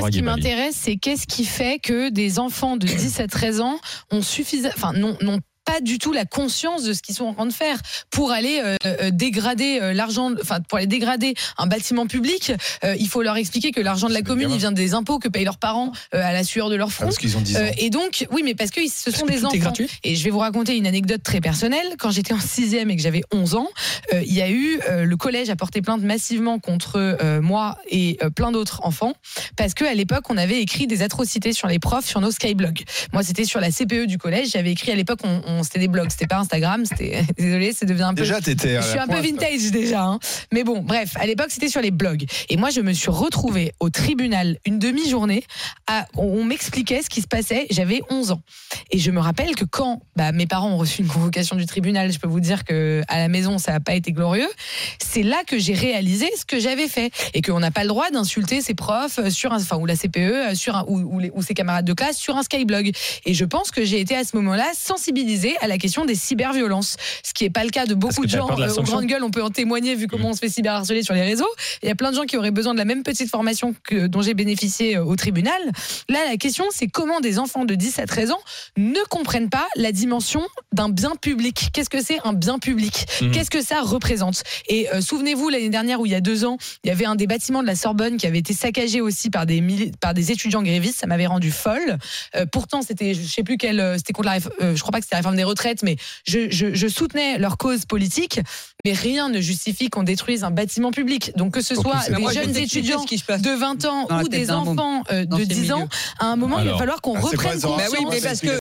moi, ce qui m'intéresse, c'est qu'est-ce qui fait que des enfants de 10 à 13 ans ont suffisamment, enfin, non, non pas du tout la conscience de ce qu'ils sont en train de faire pour aller euh, euh, dégrader euh, l'argent, enfin pour aller dégrader un bâtiment public. euh, il faut leur expliquer que l'argent de la commune, il vient des impôts que payent leurs parents euh, à la sueur de leur Ah, front. parce qu'ils ont 10 ans. Et donc, oui, mais parce que ce sont que des enfants. gratuit Et je vais vous raconter une anecdote très personnelle. Quand j'étais en sixième et que j'avais 11 ans, il y a eu le collège a porté plainte massivement contre moi et plein d'autres enfants parce que à l'époque on avait écrit des atrocités sur les profs sur nos skyblogs. Moi c'était sur la CPE du collège. J'avais écrit à l'époque on, on- c'était des blogs, c'était pas Instagram. C'était désolé, c'est devenu un peu Déjà, t'étais je suis un peu vintage déjà. hein. Mais bon, bref, à l'époque, c'était sur les blogs. Et moi, je me suis retrouvée au tribunal une demi-journée. à- On, on m'expliquait ce qui se passait. J'avais 11 ans. Et je me rappelle que quand bah, mes parents ont reçu une convocation du tribunal, je peux vous dire que à la maison, ça n'a pas été glorieux. C'est là que j'ai réalisé ce que j'avais fait. Et qu'on n'a pas le droit d'insulter ses profs euh, sur un, enfin, ou la CPE, euh, sur un, ou, ou les- ou ses camarades de classe sur un skyblog. Et je pense que j'ai été à ce moment-là sensibilisée à la question des cyberviolences. Ce qui n'est pas le cas de beaucoup de gens de euh, aux grandes gueules. On peut en témoigner vu comment on se fait cyberharceler sur les réseaux. Il y a plein de gens qui auraient besoin de la même petite formation que, dont j'ai bénéficié euh, au tribunal. Là, la question, c'est comment des enfants de 10 à 13 ans ne comprennent pas la dimension d'un bien public. Qu'est-ce que c'est un bien public Mhm. Qu'est-ce que ça représente Et euh, souvenez-vous, l'année dernière, où il y a deux ans, il y avait un des bâtiments de la Sorbonne qui avait été saccagé aussi par des, par des étudiants grévistes. Ça m'avait rendu folle. Euh, pourtant, c'était, je sais plus quelle, euh, c'était contre la, réf- euh, je crois pas que c'était la réforme des retraites, mais je, je, je soutenais leur cause politique. Mais rien ne justifie qu'on détruise un bâtiment public. Donc que ce soit plus, des Moi, jeunes étudiants qui de 20 ans ou des enfants euh, de ces 10 ans, à un moment, il va falloir qu'on reprenne Bah conscience. oui, mais parce que